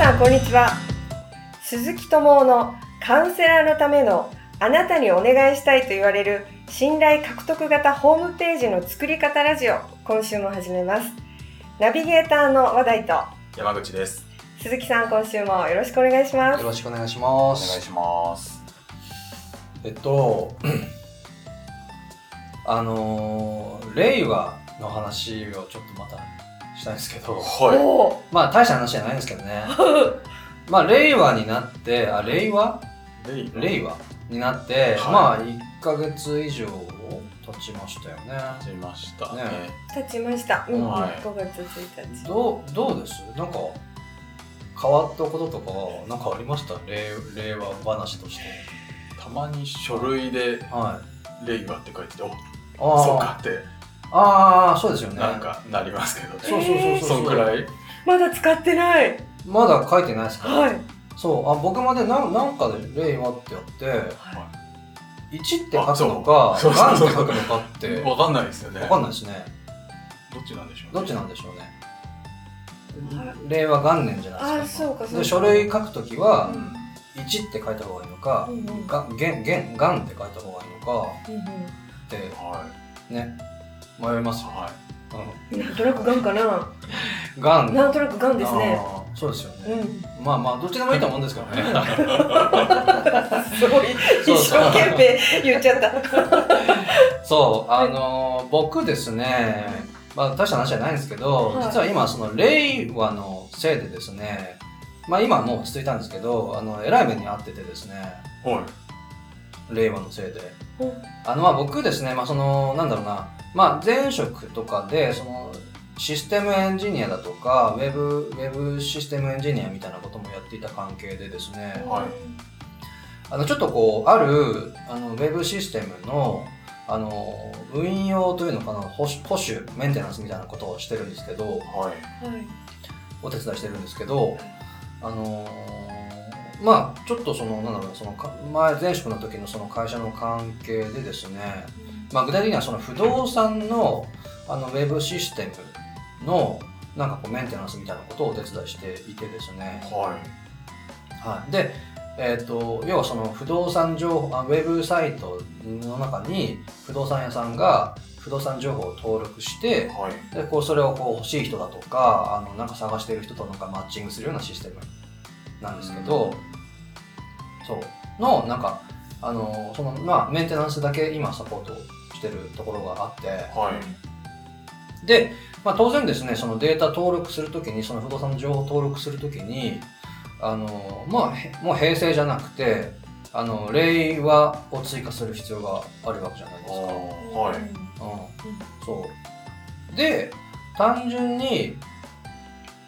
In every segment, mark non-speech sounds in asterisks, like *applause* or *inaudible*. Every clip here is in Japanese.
さんこんにちは鈴木智夫のカウンセラーのためのあなたにお願いしたいと言われる信頼獲得型ホームページの作り方ラジオ今週も始めますナビゲーターの話題と山口です。鈴木さん今週もよろしくお願いしますよろしくお願いしお願います。します。えっと、あのー令和の話をちょっとまたしたいんですけど、はおおまあ大した話じゃないんですけどね。*laughs* まあ令和になって、あ、令和？い。令和になって、はいまあ1ヶ月以上経ちましたよね。始ましたね。ね立ちました、うんはい5月1日どう、どうです？なんか変わったこととか、なんかありました？令令和話として。たまに書類ではい。令和って書いてて、おそうかってああ、そうですよね。なんかなりますけど。ね。そうそうそうそう。そんくらい？まだ使ってない。まだ書いてないですか、はい。そう。あ僕までなんなんかで「令和」って。やっては「1」って書くのか「そう。がん」って書くのかって。*laughs* わかんないですよね。分かんないですね。どっちなんでしょうね。どっちなんでしょうね。は令和元年じゃあないですか。そうかそうか。で書類書くときはうん「1」って書いた方がいいのかうんうん「がん」げんげんがんって書いた方がいいのかうんうん。ってはね迷いますい。よ、はなんとなくがんかな？うん、がんなんとなくがんですね。そうですよね、うん。まあまあどっちでもいいと思うんですけどね。すごいそう一生懸命言っちゃった。そう、あのー僕ですね、まあ大した話じゃないんですけど、はい。実は今その令和のせいでですね、まあ今はもう落ち着いたんですけど、あの、偉い目に遭っててですね、い。はい。令和のせいで。うん。あの、まあ僕ですね、まあその、なんだろうな、まあ前職とかで、その、システムエンジニアだとか、ウェブ、ウェブシステムエンジニアみたいなこともやっていた関係でですね、はい。あのちょっとこうあるあのウェブシステムのあの運用というのかな保守保守メンテナンスみたいなことをしてるんですけどはい。はい。お手伝いしてるんですけどあのまあちょっとそのなんだろうなそのか前前職の時のその会社の関係でですね、まあ、具体的にはその不動産のあのウェブシステムのなんかこうメンテナンスみたいなことをお手伝いしていてですね、ははい、で、えー、と要はその不動産情報あウェブサイトの中に不動産屋さんが不動産情報を登録しい。てはい。でこうそれをこう欲しい人だとかあのなんか探している人となんかマッチングするようなシステムなんですけど、そうのなんかあのそのまあメンテナンスだけ今サポートしてるところがあってはい。で、まあ、当然ですねそのデータ登録するときにその不動産の情報を登録するときにあの、まあ、へもう平成じゃなくてあの令和を追加する必要があるわけじゃないですか。はい。うん、そうで単純に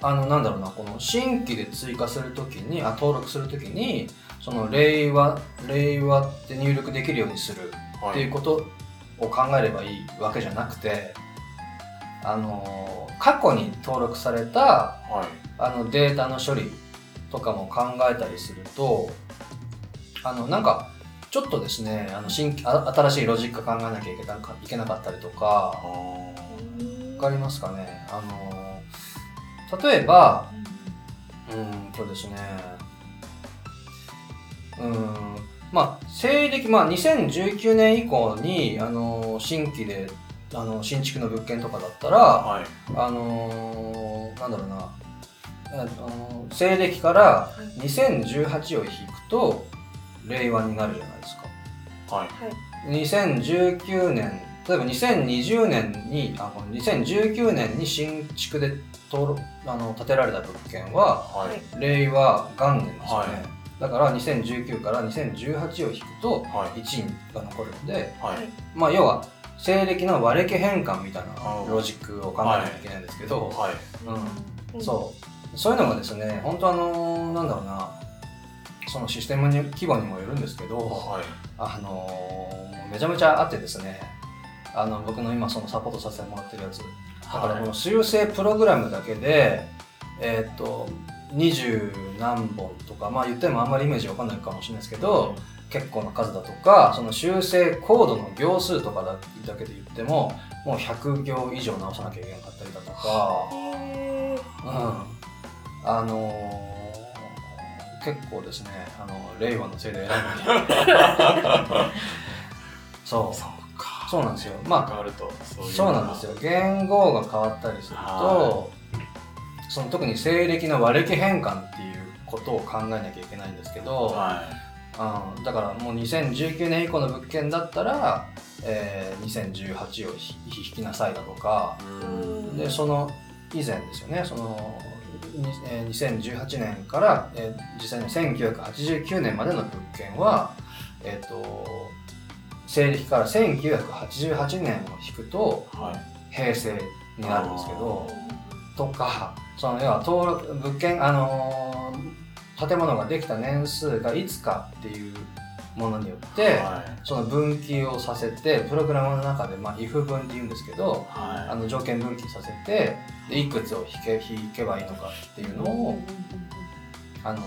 あのなんだろうなこの新規で追加するときにあ登録するときにその令和令和って入力できるようにするはい。っていうことを考えればいいわけじゃなくて、あの過去に登録されたはい。あのデータの処理とかも考えたりするとあのなんかちょっとですねあの新新しいロジック考えなきゃいけなかいけなかったりとかあー。わかりますかね？あの例えばうーんとですねうーんまあ西暦、まあ、2019年以降にあの新規であの新築の物件とかだったらはい。あのーなんだろうな、えあのー西暦から2018を引くと令和になるじゃないですか。はい。2019年例えば2020年にあごめん2019年に新築であの建てられた物件ははい。令和元年ですよね、はいだから2019から2018を引くとはい。1が残るのではい。まあ要は西暦の割れ家変換みたいなロジックを考えなきゃいけないんですけど、はい。うん、そうそういうのがですね本当あのなんだろうなそのシステムに規模にもよるんですけど、はい。あのめちゃめちゃあってですねあの僕の今そのサポートさせてもらってるやつだからこの修正プログラムだけでえーっと二十何本とかまあ言ってもあんまりイメージわかんないかもしれないですけど結構な数だとかその修正コードの行数とかだだけで言ってももう100行以上直さなきゃいけなかったりだとか、うん、あのー結構ですねあの令和のせいで *laughs* そう。そうか。そうなんですよ。まあ変わると、そうなんですよ。言語が変わったりするとは、その特に西暦の和暦変換っていうことを考えなきゃいけないんですけど、はうん、だからもう2019年以降の物件だったら、えー2018をひ引きなさいだとか。でその以前ですよねそのにえー2018年から、えー実際に1989年までの物件は、えっと西暦から1988年を引くとはい。平成になるんですけどとかその要は登録物件あのー建物ができた年数がいつかっていうものによって、はその分岐をさせてプログラムの中で、まあ、if 分って言うんですけどい。はい。あの条件分岐させてでいくつを引け引けばいいのかっていうのを、あの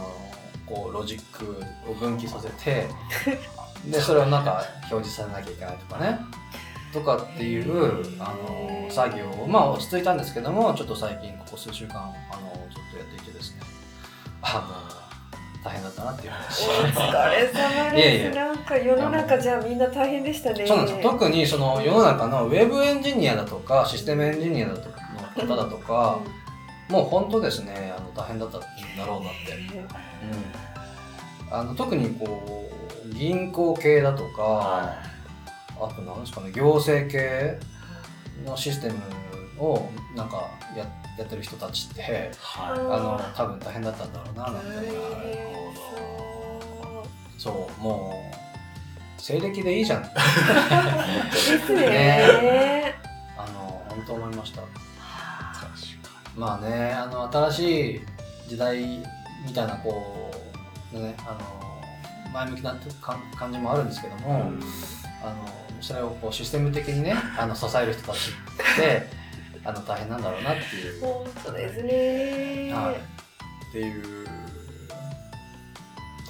こうロジックを分岐させてでそれをなんか表示させなきゃいけないとかねとかっていうあの作業をまあ落ち着いたんですけどもちょっと最近ここ数週間あのちょっとやっていてですね。あの大変だったなっていう話お疲れ様です。なんか世の中じゃみんな大変でしたね。そうなんです。よ特にその世の中のウェブエンジニアだとかシステムエンジニアだとかの方だとかもう本当ですねあの大変だったんだろうなって。うん、あの特にこう銀行系だとか、はあと何ですかね行政系のシステムをなんかややってる人たちってい。はい。あの多分大変だったんだろうななんて、大変そうもう西暦でいいじゃんね。ねあの本当思いましたまあねあの新しい時代みたいなこうねあの前向きな感感じもあるんですけども、に。あのそれをこうシステム的にね *laughs* あの支える人たちってあの大変なんだろうなっていう、本当ですね。はい、っていう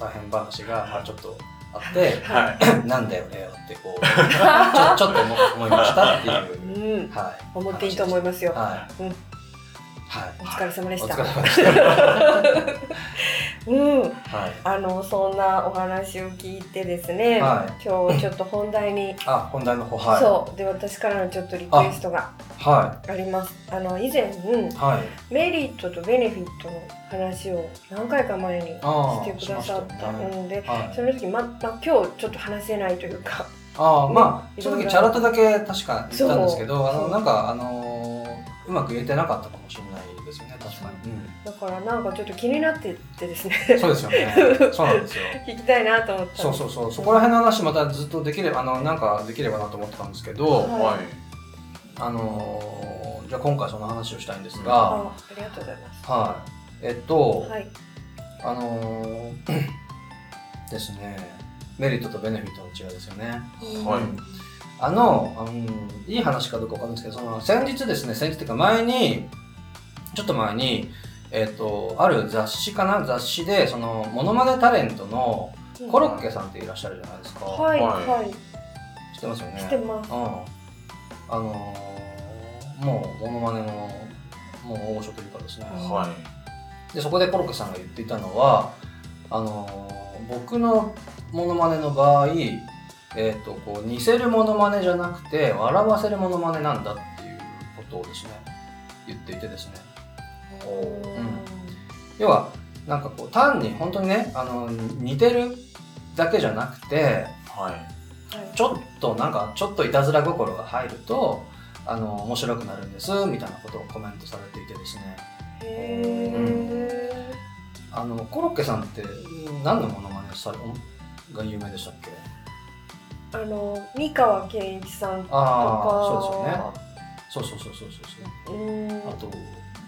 大変話が、まあ、ちょっとあってはい。なんだよねってこうちょ *laughs* ちょっと思思いましたっていう、うん、はい、思っていいと思いますよ。はい、うん。はい。お疲れ様でした。うん、はい。あのそんなお話を聞いてですね、はい。今日ちょっと本題に、*laughs* あ、本題の方、はい。そうで私からのちょっとリクエストがはあります。あの以前。はい。メリットとベネフィットの話を何回か前にしてくださったので、はい。その時まま今日ちょっと話せないというか、ああ、まあ、その時チャラッとだけ確か言ったんですけど、あの、なんか、あのー、うまく言えてなかったかもしれないですよね、確かに。だからなんかちょっと気になってってですねうん。そうですよね。そうなんですよ。*laughs* 聞きたいなと思ったそうそうそう。そこら辺の話またずっとできれば、あの、なんかできればなと思ってたんですけど、はいはい。あのー、じゃあ今回その話をしたいんですあが、ありがとうございます。はい。えっと、はい。あのーですね、メリットとベネフィットの違いですよね。はいうんあの、うん、いい話かどうかわかんないですけど、その先日ですね、先日っていうか前に、ちょっと前に、えっ、と、ある雑誌かな雑誌で、その、モノマネタレントのコロッケさんっていらっしゃるじゃないですか。はいははい知ってますよね？してます。うん。あのーもう、モノマネの、もう大御所というかですね。はでそこでコロッケさんが言っていたのはあのー僕のモノマネの場合、えー、とこう似せるモノマネじゃなくて笑わせるモノマネなんだっていうことをですね言っていてですね。うん。要はなんかこう単に本当にねあの似てるだけじゃなくてい。はい。ちょっとなんかちょっといたずら心が入るとあの面白くなるんですみたいなことをコメントされていてですね。へあのコロッケさんって何のモノマネされが有名でしたっけ？ーあの三河健一さんとか。ああそうですよね。そうそうそうそうそうそう。うん。あと、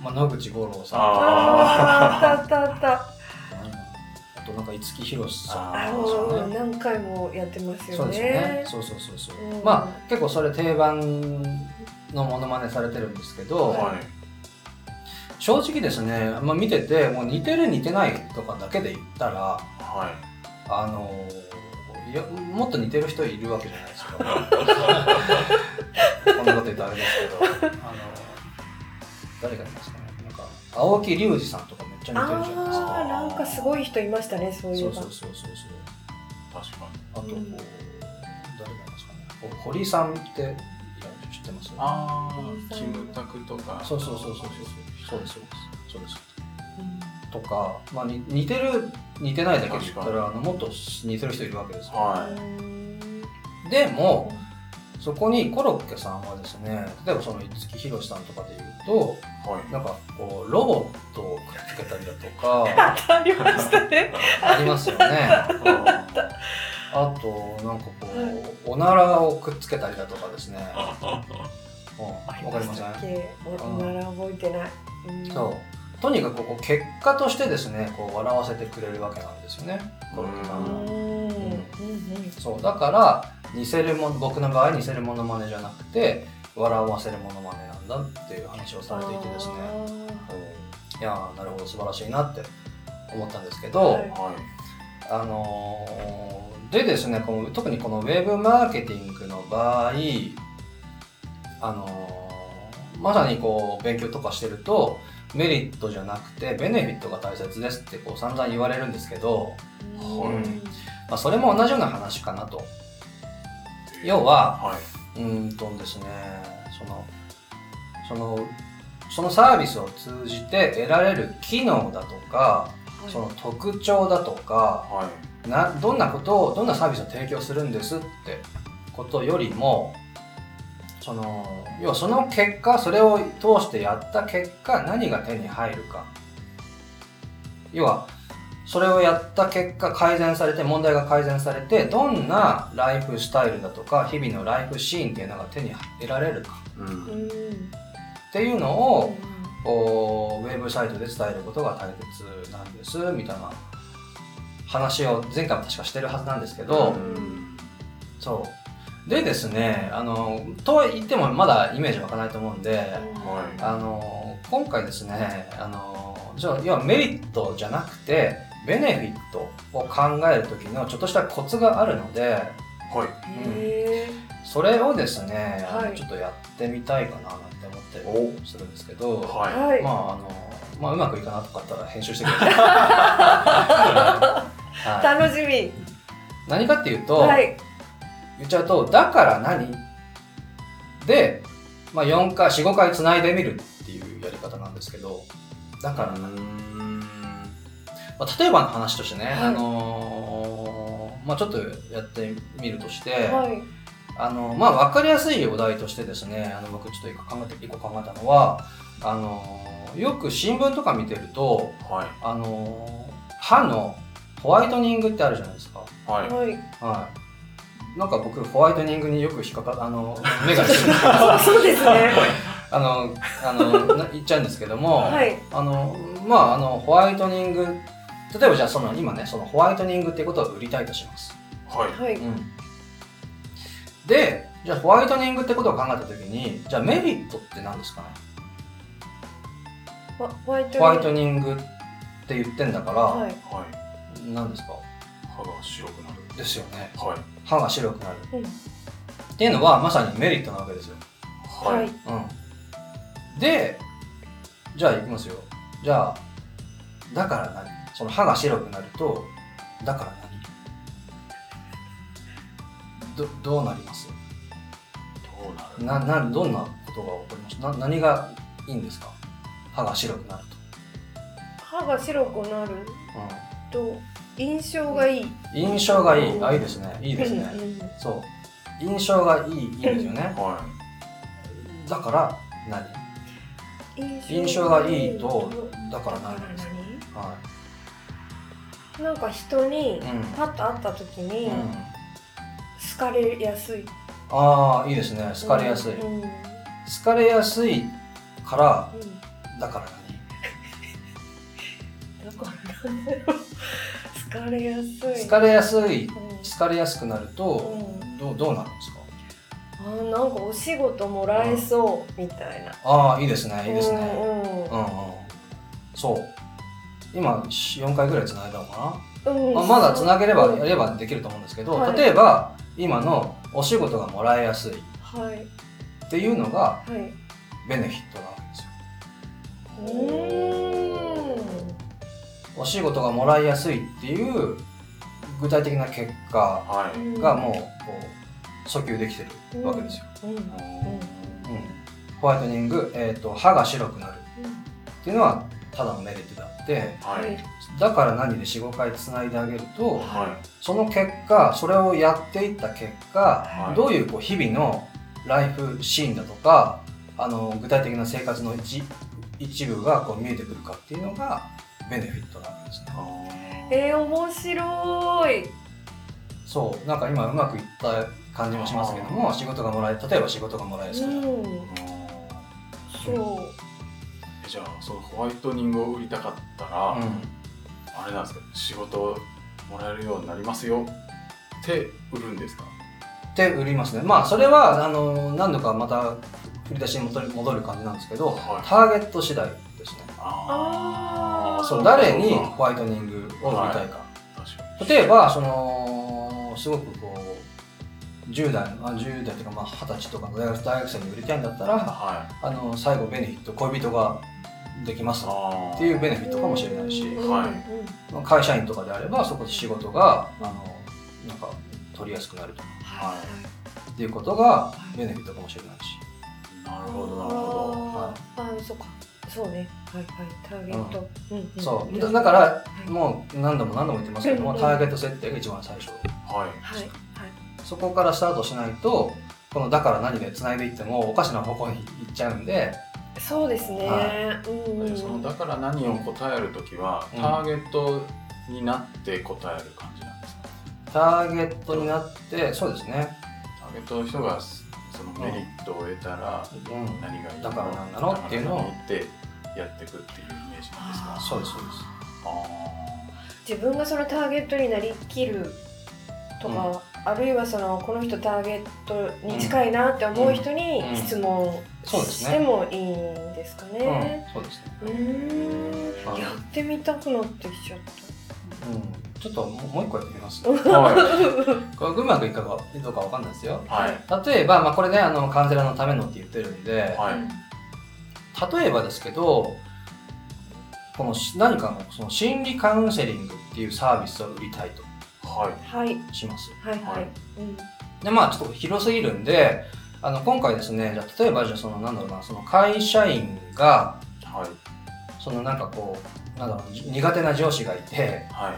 まあ、野口五郎さん。ああーあったあったあった。あとなんか五木ひろしさん。ね何回もやってますよそうですよね。ねそうそうそうそう、うん。まあ結構それ定番のモノマネされてるんですけど、はい。正直ですね、まあ、見ててもう似てる似てないとかだけで言ったらはい。あのいやもっと似てる人いるわけじゃないですか *laughs* こんなこと言うとあれですけど。あの誰がいますかね？なんか青木隆二さんとかめっちちゃ似てるじゃないですかなんかすごい人いましたねそういうそうそうそうそう。確かに。あとこう、うん誰がいますかね堀さんって知ってます？ああ、キムタクとか。そうそうそうそうそう。そうですそうです。そうです。うんとか、まあ、に似てる似てないだけで言った確らあのもっと似てる人いるわけですよ。はでもそこにコロッケさんはですね例えばその五木ひろしさんとかで言うとい。はい。なんかこうロボットをくっつけたりだとか *laughs* ありましたね。*laughs* ありますよね。あとなんかこうおならをくっつけたりだとかですね。*laughs* うんわかりません。おなら覚えてない、うん。そうとにかくこう結果としてですねこう笑わせてくれるわけなんですよね。コロッケさんは。そう。だから似せるもの僕の場合似せるものまねじゃなくて笑わせるものまねなんだっていう話をされていてですね。いやーなるほど素晴らしいなって思ったんですけど、はいはい。あのーでですねこの特にこのウェブマーケティングの場合あのーまさにこう勉強とかしてるとメリットじゃなくてベネフィットが大切ですってこう散々言われるんですけど、うんまあ、それも同じような話かなと要ははい。うーんとですねそのそのそのサービスを通じて得られる機能だとかその特徴だとかはい。などんなことをどんなサービスを提供するんですってことよりもその要はその結果それを通してやった結果何が手に入るか。要はそれをやった結果改善されて問題が改善されてどんなライフスタイルだとか日々のライフシーンっていうのが手に得られるか。う。うんんっていうのをこうウェブサイトで伝えることが大切なんですみたいな話を前回も確かしてるはずなんですけど、うん。そうでですねあのとは言ってもまだイメージ湧かないと思うんで、はい。あの今回ですねあのじゃあ要はメリットじゃなくてベネフィットを考える時のちょっとしたコツがあるのではい。へそれをですね、あのはい。ちょっとやってみたいかななんて思ったりするんですけど、ーははい、まああのまあうまくいかなかったら編集してください。*laughs* はい、楽しみ。何かっていうと、はい言っちゃうと「だから何?」で、まあ、4回45回つないでみるっていうやり方なんですけどだからい。何、うん。まあ、例えばの話としてね、はいあのーまあ、ちょっとやってみるとして、はいあのまあ、分かりやすいお題としてですねあの僕ちょっと一個考えて一個考えたのはあのよく新聞とか見てるとはい。あの歯のホワイトニングってあるじゃないですか。はい。はいはい。なんか僕ホワイトニングによく引っかかあの *laughs* 目がつくそうそうですねあのあのな言っちゃうんですけども、はいあのまああのホワイトニング例えばじゃあその今ねそのホワイトニングっていうことを売りたいとします。はい。はいうん。でじゃあホワイトニングってことを考えた時にじゃあメリットって何ですかね？ホホワイトホワイトニングって言ってんだから、はいはい。何ですか？歯が白くなる。ですよね。はい。歯が白くなる。うんっていうのはまさにメリットなわけですよ。ははいい。うん。で、じゃあいきますよ。じゃあ、だから何？その歯が白くなると、だから何？ど、どうなります？どうなる？な、な、どんなことが起こります？な、何がいいんですか？歯が白くなる歯が白くなると。と印象がいいうん。印象がいい。あ、いいですね。いいですね。うんそう。印象がいい、いいですよね。はだから何？うん印象がいいと、だから何ですか？は何なんか人にい。うん。パッと会った時にうん。好かれやすいああ、いいですね。好かれやすい。うんうん好かれやすいから、だから *laughs* だからなんだろう好かれやすい。何好かれやすい、うん。好かれやすくなると、うん。どうどうなるんですか？あーなんかお仕事もらえそうみたいな。ああ、いいですね。いいですね。うんうん。うん。そう。今、4回ぐらい繋いだのかうん。な、まあ、まだ繋げれば、うんやればできると思うんですけど、はい。例えば、今のお仕事がもらいやすい。っはい。ていうのがはい。ベネフィットなわけですよ。うーんお仕事がもらいやすいっていう具体的な結果はい。がもうこう訴求できてるわけですよ。うんうんうん、ホワイトニング、えーと、歯が白くなるっていうのはただのメリットであってはい。だから何で45回つないであげるとはその結果それをやっていった結果はいどういうこう日々のライフシーンだとかあの具体的な生活の一一部がこう見えてくるかっていうのがベネフィットなわけですね。い。えー、面白い。そう。なんか今うまくいった感じもしますけども仕事がもらえ例えば仕事がもらえやすくなる。うん。そう。えじゃあそのホワイトニングを売りたかったら、うん。あれなんですか？仕事もらえるようになりますよって売るんですか？って売りますね。まあそれはあの何度かまた振り出しに戻る戻る感じなんですけど、はい。ターゲット次第ですね。あーそう誰にホワイトニングを売りたいか、確かに。例えばそのすごくこう10代あ10代というかまあ20歳とかの大学大学生に売りたいんだったらはい。あの最後ベネフィット恋人ができますっていうベネフィットかもしれないしうんはい。うん会社員とかであればそこで仕事があのなんか取りやすくなるとか。はい。っていうことがベネフィットかもしれないし。なるほどなるほあーあーそうか。そうねはいはいターゲット、うん。うんそう。だだからはい。もう何度も何度も言ってますけどもうん。ターゲット設定が一番最初。どはい。はいはい。そこからスタートしないとこの「だから何」で繋いでいってもおかしな方向に行っちゃうんで。そうですね、そのだから何を答えるときは、うん。ターゲットになって答える感じなんですか？ターゲットになってそうですね、ターゲットの人がそのメリットを得たらうん、何がいいだからなんだろうっていうのをだから何ってやっていくっていうイメージなんですか？そうですそうです。あ自分がそのターゲットになりきるとか、あるいはそのこの人ターゲットに近いなって思う人にうん。質問そうですねしてもいいんですかね。うん、そうですね、やってみたくなってきちゃっうん、ちょっともうもう一個やってみます *laughs* これうまくいくかどうかわかんないですよ。はい。例えば、まあ、これねあのカウンセラーのためのって言ってるんで、はい例えばですけどこのし何かのその心理カウンセリングっていうサービスを売りたいと。はい。はい。します。はいはい。でまあちょっと広すぎるんであの今回ですねじゃあ例えばじゃあそのなんだろうなその会社員がはい。そのなんかこうなんだろうじ苦手な上司がいてはい。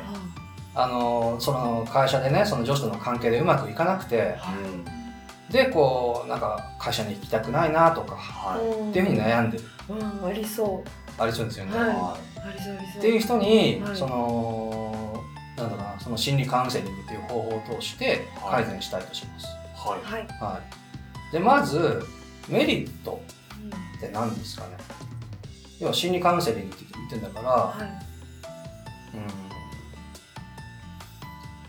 あのその会社でねその上司との関係でうまくいかなくてうんでこうなんか会社に行きたくないなとかはい。うんっていうふうに悩んでる。うんありそありそうですよね、はい。はう。ありそうありそう。っていう人に、はい。そのなんだろうなその心理カウンセリングっていう方法を通して改善したいとします、はい。はい。はい、でまずメリットって何ですかね。要は心理カウンセリングって言ってんだから、はい。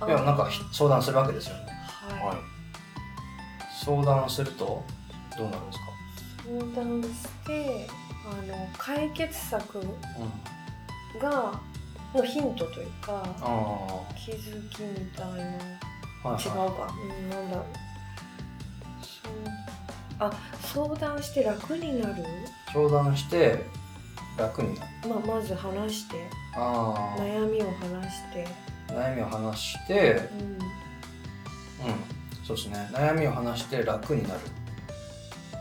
うん、いやなんかひ相談するわけですよね。ははい相談するとどうなるんですか、い。相談してあの解決策うん、がのヒントというかあ気づきみたいな。あはい。違うはか、うん、なんだろう。そうあ相談して楽になる、い相談して楽になる。まあ、まず話して。ああ悩みを話して、悩みを話してうん、うんそうですね。悩みを話して楽になる。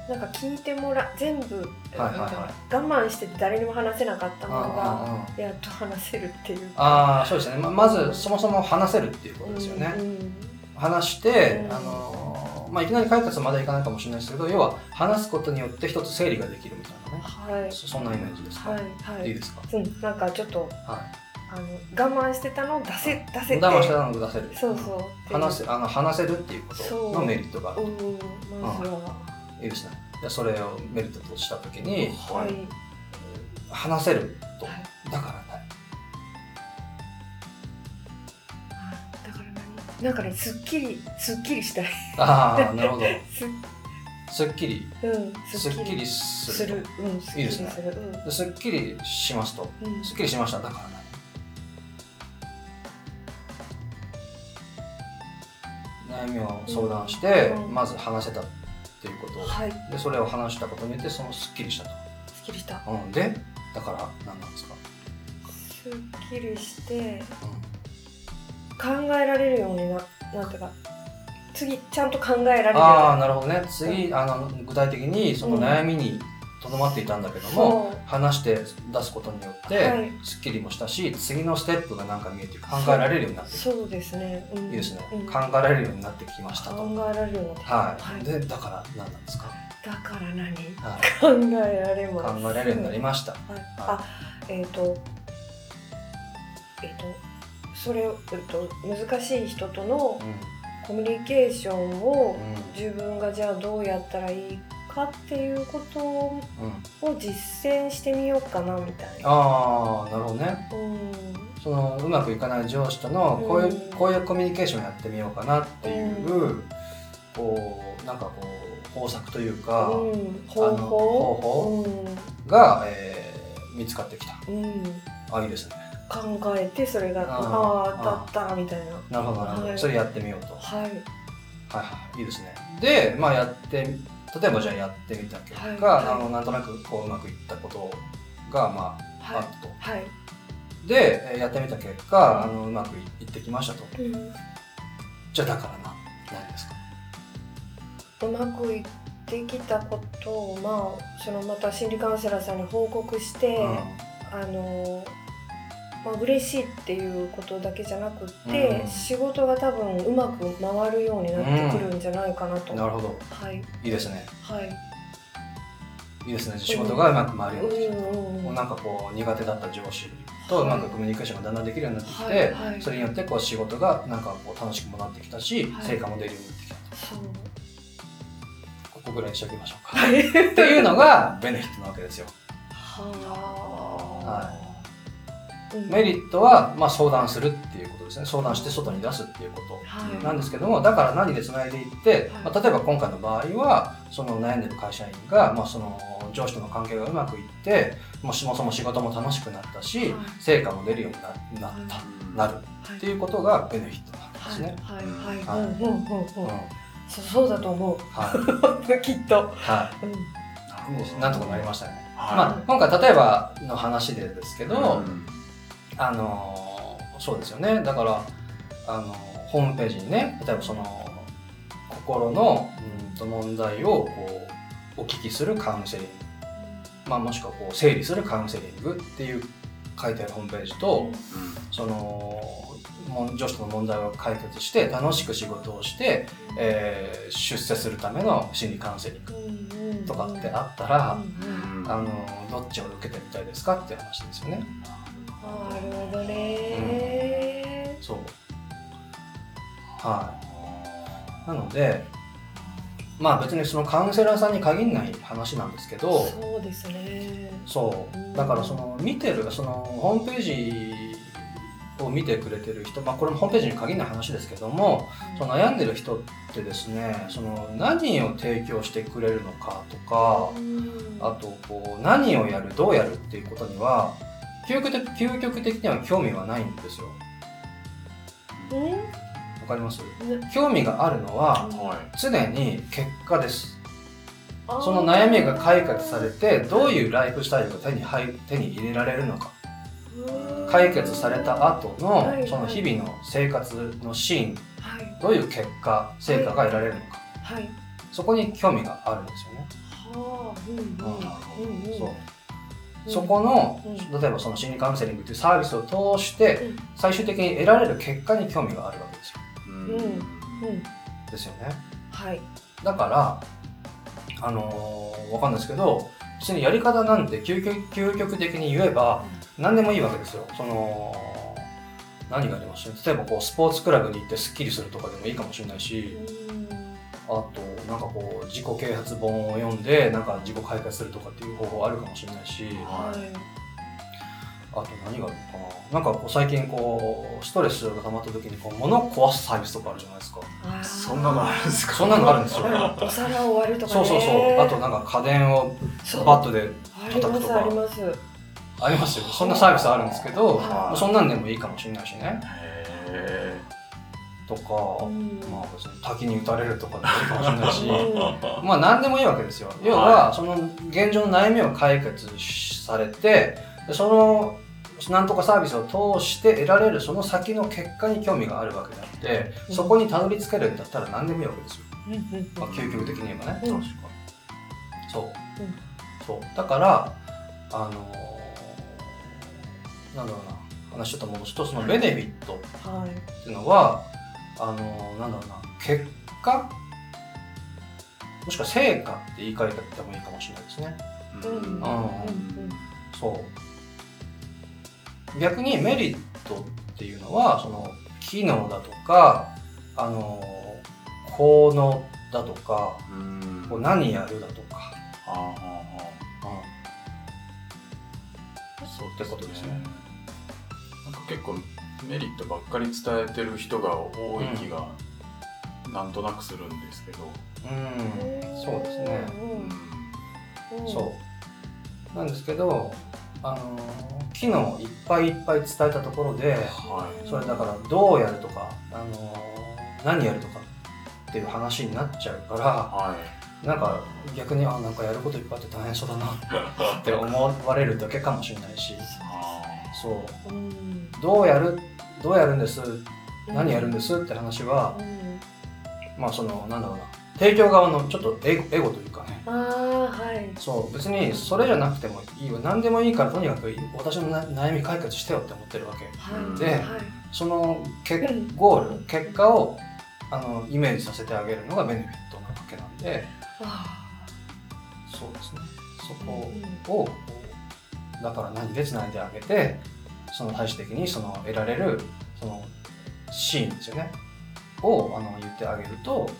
なんか聞いてもら全部、はいはいはい。我慢してて誰にも話せなかったものがやっと話せるっていう。ああそうですね。ままずそもそも話せるっていうことですよね、うんうん。話して、うん。あのーまあ、いきなり解決までいかないかもしれないですけど要は話すことによって一つ整理ができるみたいなね。はい。そそんなイメージですか、はいはい。い、いですか？うん、なんかちょっとはあの我慢してたのを出せ出せいて。我慢したのを出せる。そうそう。話せあの話せるっていうことのメリットがある。うんまずは、いいですねでそれをメリットとした時にはい。話せると。はい。だからねあだから何？なんかねすっきりすっきりしたい。ああなるほど。*laughs* すすっきり。うんすっきりするする。うんすっきりいいですね。するうん。ですっきりしますと。うん。すっきりしました。だから何？悩みを相談して、うんまず話せたっていうこと。はい。でそれを話したことによってそのすっきりしたと、すっきりした。うん、でだから何なんですか？すっきりして考えられるようにななんていうか次ちゃんと考えられるようにああなるほどね。次あの具体的にその悩みにとどまっていたんだけども、話して出すことによって、はい。すっきりもしたし次のステップがなんか見えて考えられるようになってきそうですね、うん、いいですね、うん。考えられるようになってきましたと。考えられるようになってはい、はい。でだから何なんですか、だから何？はい、考えられます。考えられるようになりました、はい、あえっ、とえっ、とそれを、えっと、難しい人とのうコミュニケーションを自分がじゃあどうやったらいいかっていうことをうん、実践してみようかなみたいな。ああなるほどね。うん。そのうまくいかない上司とのこういう、うんこういうコミュニケーションやってみようかなっていう、うこうなんかこう方策というか、うん、方法。方が、えー見つかってきた。うん。うん、あいいですね。考えてそれがあーあ当たったみたいな。なるほどなるほど、はい。それやってみようと。はい。はいはい。いいですね。でまあやって例えばじゃあやってみた結果、はいあのなんとなくこううまくいったことがまあ、はいあったと。はい。でえーやってみた結果あのうまくいってきましたと。うん。じゃあだからな何ですか？うまくいってきたことをまあそのまた心理カウンセラーさんに報告して、あのまあ嬉しいっていうことだけじゃなくって、うん。仕事が多分うまく回るようになってくるんじゃないかなと、うん、なるほど。はい。いいですね。はい。いいですね。仕事がうまく回るように。なってきんうんうん。もうなんかこう苦手だった上司とうまくコミュニケーションがだんだんできるようになってきて、はいはい。それによってこう仕事がなんかこう楽しくもなってきたし、はい。成果も出るようになってきたそう。ここぐらいにしておきましょうか。はい。っていうのがベネフィットなわけですよ。はあ、うんメリットは、まあ、相談するっていうことですね。相談して外に出すっていうことはい。なんですけどもだから何でつないでいって、はい。まあ、例えば今回の場合はその悩んでる会社員が、まあ、その上司との関係がうまくいってもうそもそも仕事も楽しくなったし、はい。成果も出るようにななった、なるはい。っていうことがベネフィットなんですね。はいはいははい。い、うんうんうんうん。うん。そそうだと思う。はい。*laughs* きっと、はうん、い、なんとかなりましたね。はい。まあ、今回例えばの話でですけど、うんあのーそうですよね。だからあのーホームページにね例えばその心のうんと問題をこうお聞きするカウンセリング、まあ、もしくはこう整理するカウンセリングっていう書いてあるホームページと、そのもん上司との問題を解決して楽しく仕事をして、えー出世するための心理カウンセリングとかってあったら、うんうん。あのどっちを受けてみたいですかっていう話ですよね。なるほどね、そう。はい。なのでまあ別にそのカウンセラーさんに限らない話なんですけどそうですね。そう。うん。だからその見てるそのホームページを見てくれてる人、まあ、これもホームページに限らない話ですけどもその悩んでる人ってですねその何を提供してくれるのかとかうん。あとこう何をやるどうやるっていうことには究極的究極的には興味はないんですよ。うんわかります？興味があるのははい。常に結果です。その悩みが解決されてどういうライフスタイルが手に入手に入れられるのか。うん。解決された後のはい。その日々の生活のシーン。はい。どういう結果成果が得られるのか。はい。そこに興味があるんですよね。はあうんうんうんうん。そう。うんそこのうん。例えばその心理カウンセリングっていうサービスを通してうん。最終的に得られる結果に興味があるわけですよ。うん。うん。うんですよね。はい。だからあのーわかんないですけど別にやり方なんて究極究極的に言えば何でもいいわけですよ。その何があります例えばこうスポーツクラブに行ってスッキリするとかでもいいかもしれないしあとなんかこう自己啓発本を読んでなんか自己解決するとかっていう方法あるかもしれないし。はあと何があるのかな。なんかこう最近こうストレスが溜まった時にこう物を壊すサービスとかあるじゃないですか。そんなのあるんですか？そんなのあるんですよ。う *laughs* んお皿を割るとかね。そうそうそう。あとなんか家電をバットであります叩くとか。ありますあります。よね。そんなサービスあるんですけど、はい。そんなんでもいいかもしれないしね。へとか、うん。まあ別に滝に打たれるとかでもいいかもしれないし、うん。*laughs* まあ何でもいいわけですよ。要は、その現状の悩みを解決されて、でそのなんとかサービスを通して得られるその先の結果に興味があるわけであって、うん。そこにたどり着けるんだったら何でもいいわけですよ、まあ、究極的に言えばね、うん。そう、うん。そう。だからあのーなんだろうな。話ちょっと戻すとそのベネフィットはいっていうのはあのーなんだろうな結果？もしくは成果って言い換えてもいいかもしれないですね。うん。うん。そう。逆にメリットっていうのはその機能だとかあの効能だとかうん。こう何やるだとか、あーはーはうん、ーそうってことですね結構メリットばっかり伝えてる人が多い気がなんとなくするんですけど、うん、そうですね。うん。うんそう。なんですけどあの機能をいっぱいいっぱい伝えたところではい。それだからどうやるとか、あの何やるとかっていう話になっちゃうからはい。なんか逆にあなんかやることいっぱいあって大変そうだなって思われるだけかもしれないし。あそう。うん。どうやるどうやるんです？何やるんです？って話はうん。まあそのなんだろうな。提供側のちょっとエゴエゴというかね。ああはい。そう。別にそれじゃなくてもいいわ何でもいいからとにかく私のな悩み解決してよって思ってるわけ。はい。ではい。そのけうん。ゴール結果をあのイメージさせてあげるのがベネフィットなわけなんで。あそうですね。そーこうんをだから何でつないであげてその最終的にその得られるそのシーンですよね。をあの言ってあげると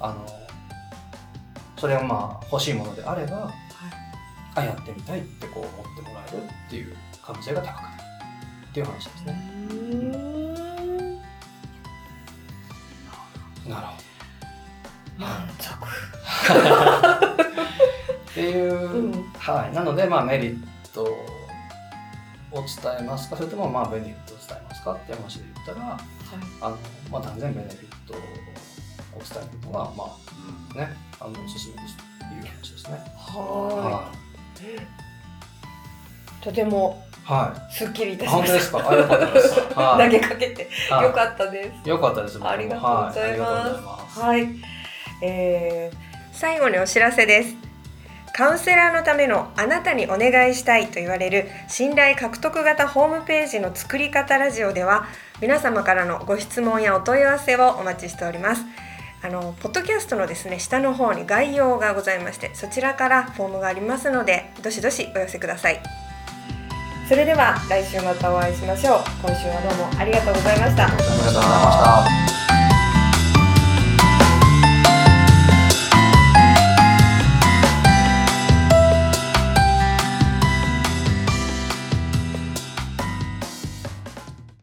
あのそれをまあ欲しいものであればはい。あやってみたいってこう思ってもらえるっていう可能性が高くなるっていう話ですね。うん。なるほど。満足 *laughs* っていう、うん。はい、なので、まあ、メリットを伝えますか？それともまあベネフィットを伝えますか？って話で言ったらあの、まあ、断然ベネフィットを伝えるのが、まあね、あのおすすめですっていう話ですね。ははい。とてもい、はい、すっきりいたし本まし当ですか？あよかったです。たはい。投げかけてはい。よかったです。よかったです。ありがとうございます。はい。はい、えー最後にお知らせですカウンセラーのためのあなたにお願いしたいと言われる信頼獲得型ホームページの作り方ラジオでは皆様からのご質問やお問い合わせをお待ちしております。あのポッドキャストのですね下の方に概要がございましてそちらからフォームがありますのでどしどしお寄せください。それでは来週またお会いしましょう。今週はどうもありがとうございました。ありがとうございました。